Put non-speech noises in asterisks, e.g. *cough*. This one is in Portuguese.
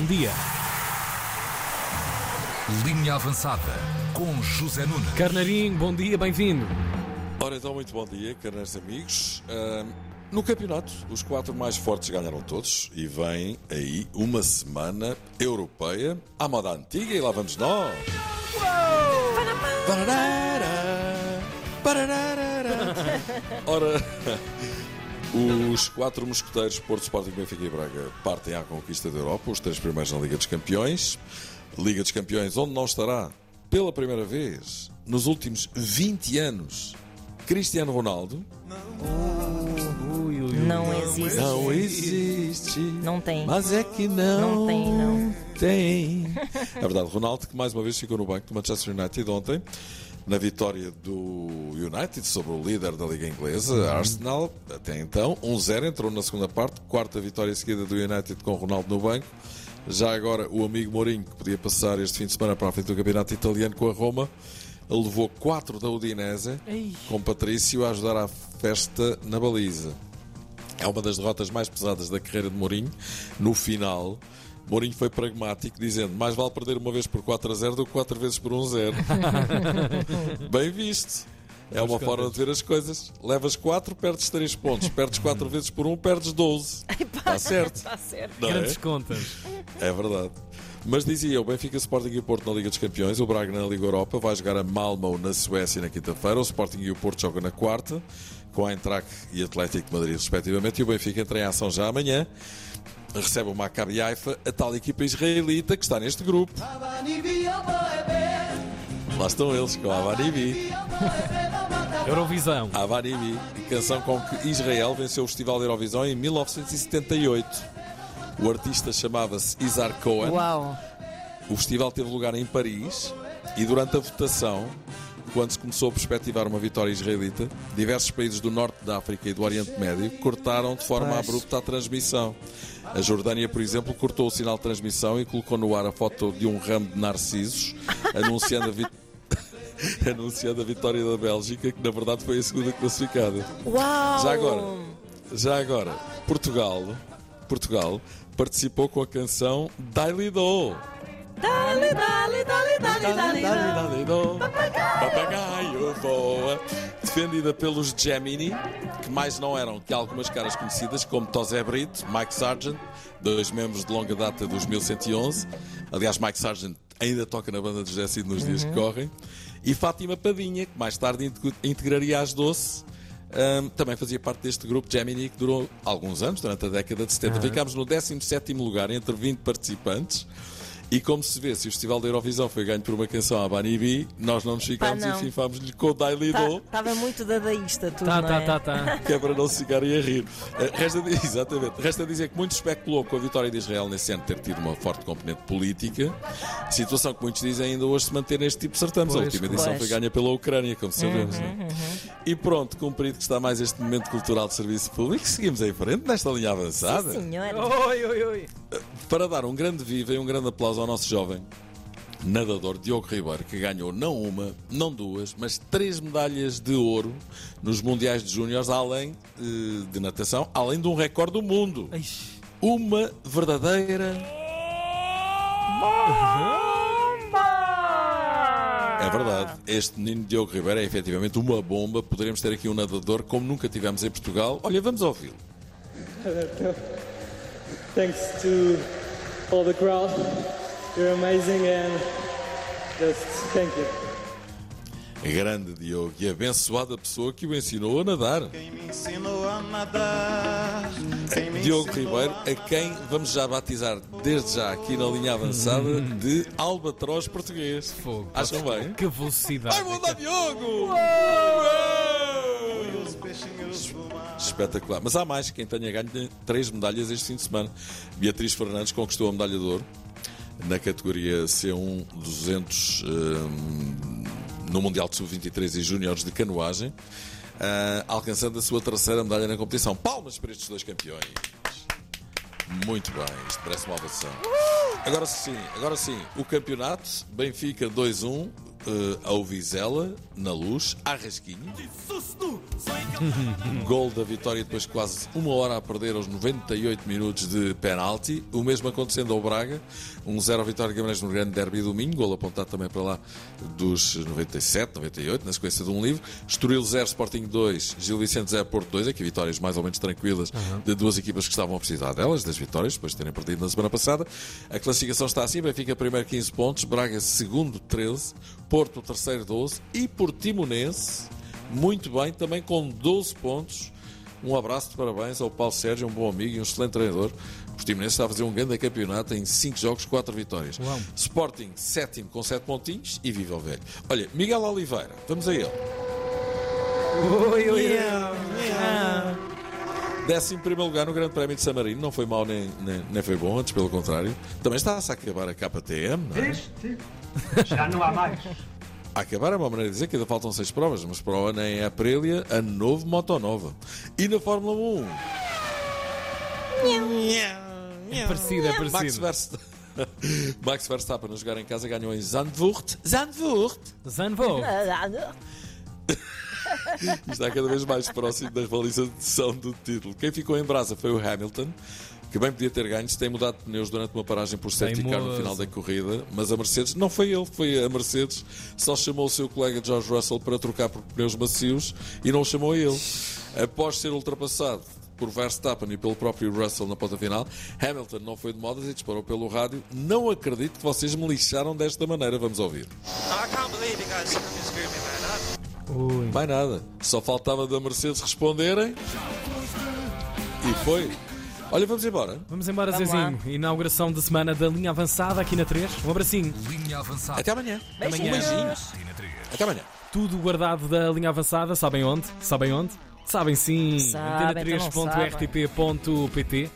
Bom dia. Linha avançada com José Nunes. Carnarinho, bom dia, bem-vindo. Ora então, muito bom dia, caros amigos. Ahm, no campeonato, os quatro mais fortes ganharam todos e vem aí uma semana europeia à moda antiga e lá vamos nós. Pararara, pararara. *laughs* Ora, os quatro mosqueteiros Porto Sporting, Benfica e Braga partem à conquista da Europa, os três primeiros na Liga dos Campeões. Liga dos Campeões, onde não estará pela primeira vez nos últimos 20 anos Cristiano Ronaldo. Não existe. Não existe. Não tem. Mas é que não. Não tem, não. Tem. *laughs* É verdade, Ronaldo, que mais uma vez ficou no banco do Manchester United ontem, na vitória do United sobre o líder da Liga Inglesa, Arsenal. Até então, 1-0, entrou na segunda parte, quarta vitória seguida do United com Ronaldo no banco. Já agora, o amigo Mourinho, que podia passar este fim de semana para a frente do campeonato italiano com a Roma, ele levou 4 da Udinese, Ei. com Patrício a ajudar à festa na baliza. É uma das derrotas mais pesadas da carreira de Mourinho. No final, Mourinho foi pragmático, dizendo mais vale perder uma vez por 4 a 0 do que 4 vezes por 1 0. *laughs* Bem visto. É uma forma de ver as coisas. Levas 4, perdes 3 pontos. Perdes 4 *laughs* vezes por 1, perdes 12. Está certo. Está certo. Não é? Grandes contas. É verdade. Mas dizia eu, Benfica, Sporting e o Porto na Liga dos Campeões, o Braga na Liga Europa, vai jogar a Malmo na Suécia na quinta-feira, o Sporting e o Porto jogam na quarta, com a Eintracht e Atlético de Madrid respectivamente, e o Benfica entra em ação já amanhã, recebe o Maccabi Haifa, a tal equipa israelita que está neste grupo. Lá estão eles, com a Avanibi. Eurovisão. Avanibi, canção com que Israel venceu o Festival da Eurovisão em 1978. O artista chamava-se Isar Cohen. Uau. O festival teve lugar em Paris e durante a votação, quando se começou a perspectivar uma vitória israelita, diversos países do norte da África e do Oriente Médio cortaram de forma abrupta a transmissão. A Jordânia, por exemplo, cortou o sinal de transmissão e colocou no ar a foto de um ramo de narcisos, *laughs* anunciando a, vi- *laughs* anunciando a vitória da Bélgica, que na verdade foi a segunda classificada. Uau. Já agora, já agora, Portugal, Portugal participou com a canção Daily Do. Dale, dale, dale, dale, dale, dale. do. Papagaio voa. Defendida pelos Gemini, que mais não eram que algumas caras conhecidas, como Tosé Brito, Mike Sargent, dois membros de longa data dos 1111. Aliás, Mike Sargent ainda toca na banda de José Cid nos dias que correm. E Fátima Padinha, que mais tarde integ- integraria as Doce. Ahm, também fazia parte deste grupo Gemini que durou alguns anos, durante a década de 70. Ficámos no 17 lugar entre 20 participantes. E como se vê, se o Festival da Eurovisão foi ganho por uma canção à Banibi, nós não nos ficámos e fifámos-lhe com o Daily Do, Estava muito dadaísta tudo, Tá, não tá, é? tá, tá. *laughs* que é para não se ficarem a rir. Eh, Resta, *laughs* exatamente. Resta dizer que muito especulou com a vitória de Israel nesse ano ter tido uma forte componente política, situação que muitos dizem ainda hoje se manter neste tipo de certames. a Pois, última edição pois. foi ganha pela Ucrânia, como sabemos. Uhum, não é? E pronto, cumprido que está mais este momento cultural de serviço público, seguimos em frente nesta linha avançada. Sim, senhor. Oi, oi, oi. Para dar um grande viva e um grande aplauso ao nosso jovem nadador Diogo Ribeiro, que ganhou não uma, não duas, mas três medalhas de ouro nos Mundiais de Júniores, além eh, de natação, além de um recorde do mundo. Ixi. Uma verdadeira. É verdade, este menino Diogo Ribeiro é efetivamente uma bomba. Poderemos ter aqui um nadador como nunca tivemos em Portugal. Olha, vamos ouvi-lo. *laughs* Thanks to all the crowd. You're amazing and just thank you. Grande Diogo e abençoada pessoa que o ensinou a nadar. Quem me ensinou a nadar. Quem me Diogo Ribeiro, a a quem vamos já batizar desde já aqui na linha avançada de Albatroz português. Fogo. Acham bem? Que velocidade. Vai mudar Diogo! os Espetacular. Mas há mais, quem tenha ganho três medalhas este fim de semana. Beatriz Fernandes conquistou a medalha de ouro na categoria C1 200 hum, no Mundial de Sub-23 e Júniores de Canoagem, ah, alcançando a sua terceira medalha na competição. Palmas para estes dois campeões. Muito bem, isto parece uma ovação. Agora sim, agora sim, o campeonato, Benfica 2-1, eh, ao Vizela, na luz, à rasquinha. *laughs* Gol da vitória depois de quase uma hora a perder aos 98 minutos de penalti. O mesmo acontecendo ao Braga. 1-0 a vitória de Guimarães no grande derby do Minho. Gol apontado também para lá dos 97, 98, na sequência de um livro. Estoril 0, Sporting 2, Gil Vicente 0, Porto 2. Aqui vitórias mais ou menos tranquilas de duas equipas que estavam a precisar delas, das vitórias, depois de terem perdido na semana passada. A classificação está assim: Benfica primeiro 15 pontos, Braga segundo 13, Porto terceiro 12 e Portimonense muito bem, também com 12 pontos. Um abraço de parabéns ao Paulo Sérgio, um bom amigo e um excelente treinador. O Portimonense está a fazer um grande campeonato em 5 jogos, 4 vitórias. Uau. Sporting, sétimo com 7 pontinhos e viva o velho. Olha, Miguel Oliveira, vamos a ele. Oi, oi, oi. Décimo primeiro lugar no Grande Prémio de San Marino, não foi mau nem, nem, nem foi bom, antes pelo contrário. Também está-se a acabar a KTM, não é? Já não há mais. *laughs* A acabar é uma maneira de dizer que ainda faltam seis provas, mas para o ano em Aprilia, a novo Moto Nova. E na Fórmula 1, É parecido, é Max parecido. Verstappen. *laughs* Max Verstappen a jogar em casa ganhou em Zandvoort. Zandvoort! *laughs* Zanvo. *laughs* Está cada vez mais próximo da realização do título. Quem ficou em brasa foi o Hamilton, que bem podia ter ganho se tem mudado de pneus durante uma paragem por safety car no final da corrida, mas a Mercedes, não foi ele, foi a Mercedes, só chamou o seu colega George Russell para trocar por pneus macios e não o chamou a ele. Após ser ultrapassado por Verstappen e pelo próprio Russell na ponta final, Hamilton não foi de modas e disparou pelo rádio. Não acredito que vocês me lixaram desta maneira. Vamos ouvir. I can't believe you guys fucking screwed me, man. Ui. Mais nada. Só faltava da Mercedes responderem. E foi. Olha, vamos embora. Vamos embora, Zezinho. Inauguração de semana da linha avançada aqui na 3. Um abracinho. Linha avançada. Até amanhã. Amanhã. Um beijinho. Tina 3. Até amanhã. Tudo guardado da linha avançada. Sabem onde? Sabem onde? Sabem sim. Então não antena3.rtp.pt